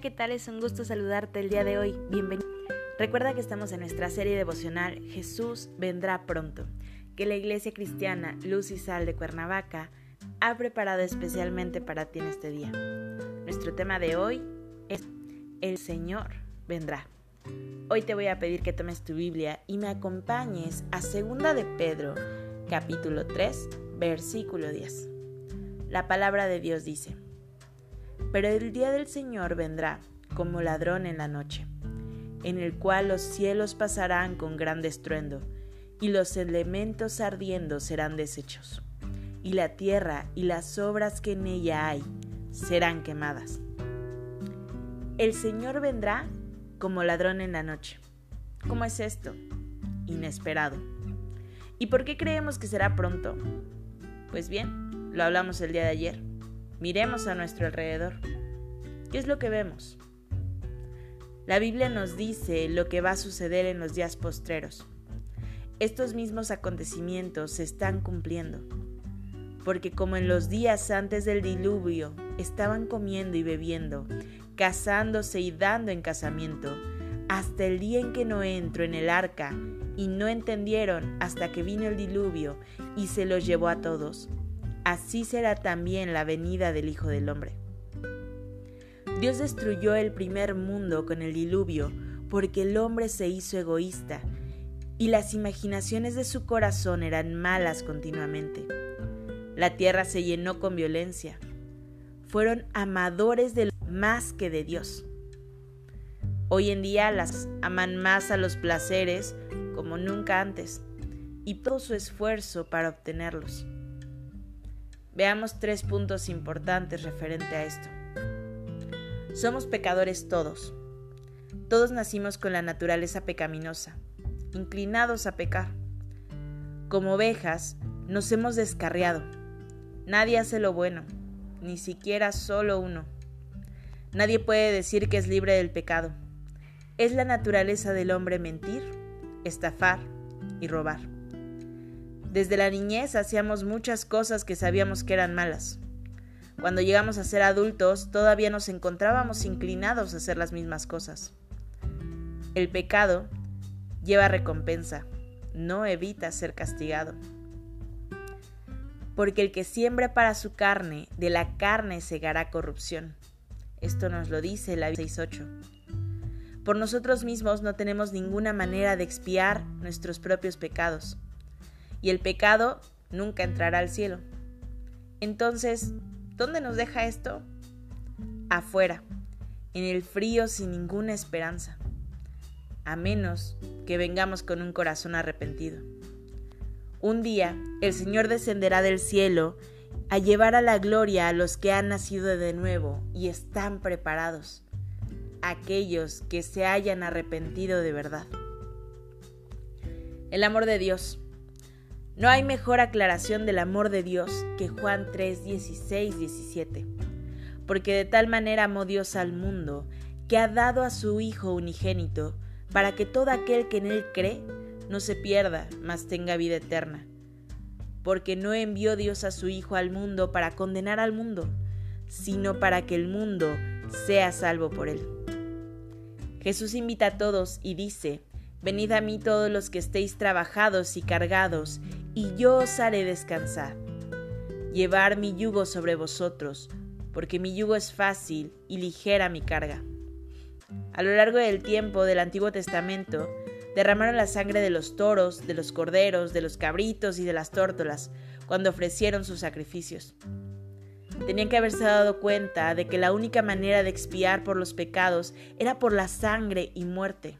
¿Qué tal? Es un gusto saludarte el día de hoy. Bienvenido. Recuerda que estamos en nuestra serie devocional Jesús vendrá pronto, que la Iglesia Cristiana Luz y Sal de Cuernavaca ha preparado especialmente para ti en este día. Nuestro tema de hoy es El Señor vendrá. Hoy te voy a pedir que tomes tu Biblia y me acompañes a Segunda de Pedro, capítulo 3, versículo 10. La palabra de Dios dice: pero el día del Señor vendrá como ladrón en la noche, en el cual los cielos pasarán con gran estruendo, y los elementos ardiendo serán deshechos, y la tierra y las obras que en ella hay serán quemadas. El Señor vendrá como ladrón en la noche. ¿Cómo es esto? Inesperado. ¿Y por qué creemos que será pronto? Pues bien, lo hablamos el día de ayer. Miremos a nuestro alrededor. ¿Qué es lo que vemos? La Biblia nos dice lo que va a suceder en los días postreros. Estos mismos acontecimientos se están cumpliendo, porque como en los días antes del diluvio estaban comiendo y bebiendo, casándose y dando en casamiento, hasta el día en que no entró en el arca y no entendieron hasta que vino el diluvio y se los llevó a todos, así será también la venida del Hijo del Hombre. Dios destruyó el primer mundo con el diluvio porque el hombre se hizo egoísta y las imaginaciones de su corazón eran malas continuamente. La tierra se llenó con violencia. Fueron amadores de más que de Dios. Hoy en día las aman más a los placeres como nunca antes y todo su esfuerzo para obtenerlos. Veamos tres puntos importantes referente a esto. Somos pecadores todos. Todos nacimos con la naturaleza pecaminosa, inclinados a pecar. Como ovejas, nos hemos descarriado. Nadie hace lo bueno, ni siquiera solo uno. Nadie puede decir que es libre del pecado. Es la naturaleza del hombre mentir, estafar y robar. Desde la niñez hacíamos muchas cosas que sabíamos que eran malas. Cuando llegamos a ser adultos, todavía nos encontrábamos inclinados a hacer las mismas cosas. El pecado lleva recompensa, no evita ser castigado. Porque el que siembra para su carne, de la carne segará corrupción. Esto nos lo dice la 6.8. Por nosotros mismos no tenemos ninguna manera de expiar nuestros propios pecados y el pecado nunca entrará al cielo. Entonces, ¿dónde nos deja esto? Afuera, en el frío sin ninguna esperanza, a menos que vengamos con un corazón arrepentido. Un día el Señor descenderá del cielo a llevar a la gloria a los que han nacido de nuevo y están preparados, aquellos que se hayan arrepentido de verdad. El amor de Dios no hay mejor aclaración del amor de Dios que Juan 3, 16, 17. Porque de tal manera amó Dios al mundo, que ha dado a su Hijo unigénito, para que todo aquel que en él cree no se pierda, mas tenga vida eterna. Porque no envió Dios a su Hijo al mundo para condenar al mundo, sino para que el mundo sea salvo por él. Jesús invita a todos y dice, Venid a mí todos los que estéis trabajados y cargados, y yo os haré descansar. Llevar mi yugo sobre vosotros, porque mi yugo es fácil y ligera mi carga. A lo largo del tiempo del Antiguo Testamento, derramaron la sangre de los toros, de los corderos, de los cabritos y de las tórtolas cuando ofrecieron sus sacrificios. Tenían que haberse dado cuenta de que la única manera de expiar por los pecados era por la sangre y muerte.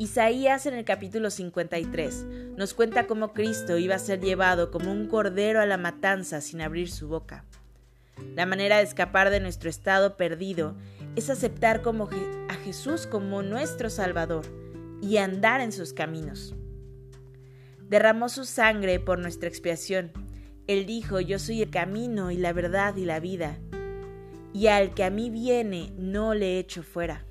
Isaías en el capítulo 53 nos cuenta cómo Cristo iba a ser llevado como un cordero a la matanza sin abrir su boca. La manera de escapar de nuestro estado perdido es aceptar a Jesús como nuestro Salvador y andar en sus caminos. Derramó su sangre por nuestra expiación. Él dijo, yo soy el camino y la verdad y la vida, y al que a mí viene no le echo fuera.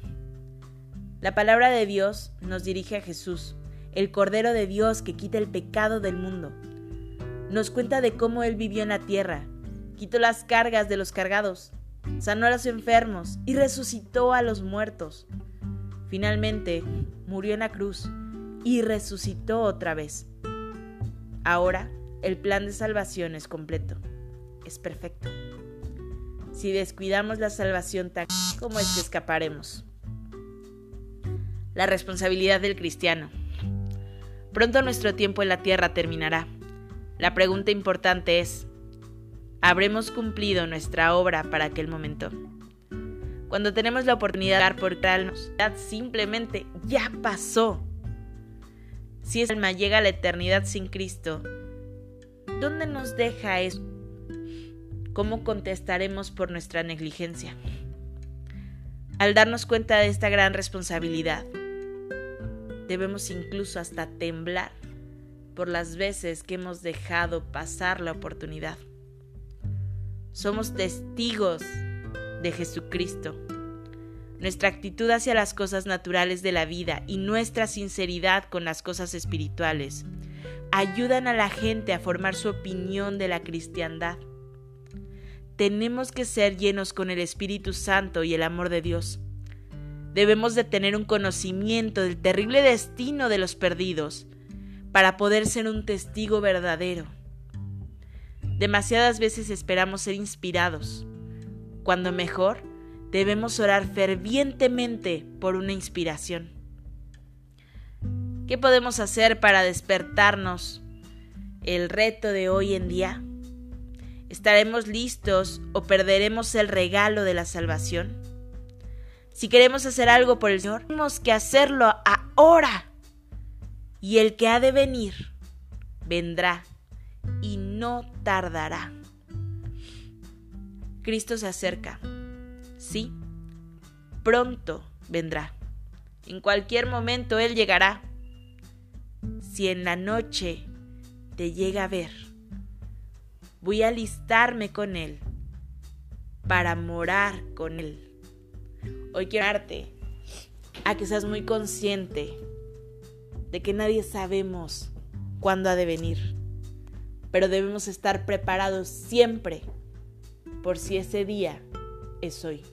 La palabra de Dios nos dirige a Jesús, el Cordero de Dios que quita el pecado del mundo. Nos cuenta de cómo Él vivió en la tierra, quitó las cargas de los cargados, sanó a los enfermos y resucitó a los muertos. Finalmente, murió en la cruz y resucitó otra vez. Ahora, el plan de salvación es completo, es perfecto. Si descuidamos la salvación, ¿cómo es que escaparemos? La responsabilidad del cristiano. Pronto nuestro tiempo en la tierra terminará. La pregunta importante es, ¿habremos cumplido nuestra obra para aquel momento? Cuando tenemos la oportunidad de dar por calnos, simplemente ya pasó. Si esa alma llega a la eternidad sin Cristo, ¿dónde nos deja eso? ¿Cómo contestaremos por nuestra negligencia? Al darnos cuenta de esta gran responsabilidad, debemos incluso hasta temblar por las veces que hemos dejado pasar la oportunidad. Somos testigos de Jesucristo. Nuestra actitud hacia las cosas naturales de la vida y nuestra sinceridad con las cosas espirituales ayudan a la gente a formar su opinión de la cristiandad. Tenemos que ser llenos con el Espíritu Santo y el amor de Dios. Debemos de tener un conocimiento del terrible destino de los perdidos para poder ser un testigo verdadero. Demasiadas veces esperamos ser inspirados, cuando mejor debemos orar fervientemente por una inspiración. ¿Qué podemos hacer para despertarnos el reto de hoy en día? ¿Estaremos listos o perderemos el regalo de la salvación? Si queremos hacer algo por el Señor, tenemos que hacerlo ahora. Y el que ha de venir, vendrá y no tardará. Cristo se acerca. Sí, pronto vendrá. En cualquier momento Él llegará. Si en la noche te llega a ver, voy a alistarme con Él para morar con Él. Hoy quiero darte a que seas muy consciente de que nadie sabemos cuándo ha de venir, pero debemos estar preparados siempre por si ese día es hoy.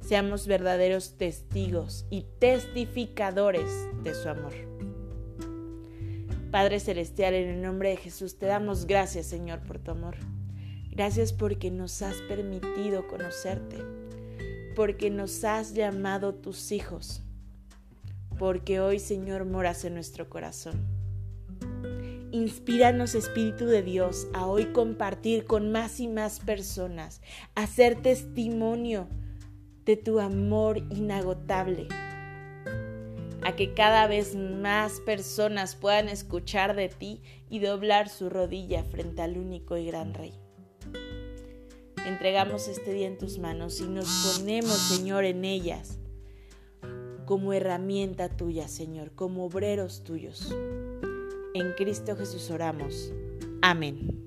Seamos verdaderos testigos y testificadores de su amor. Padre Celestial, en el nombre de Jesús te damos gracias, Señor, por tu amor. Gracias porque nos has permitido conocerte, porque nos has llamado tus hijos, porque hoy, Señor, moras en nuestro corazón. Inspíranos, Espíritu de Dios, a hoy compartir con más y más personas, a ser testimonio de tu amor inagotable a que cada vez más personas puedan escuchar de ti y doblar su rodilla frente al único y gran Rey. Entregamos este día en tus manos y nos ponemos, Señor, en ellas como herramienta tuya, Señor, como obreros tuyos. En Cristo Jesús oramos. Amén.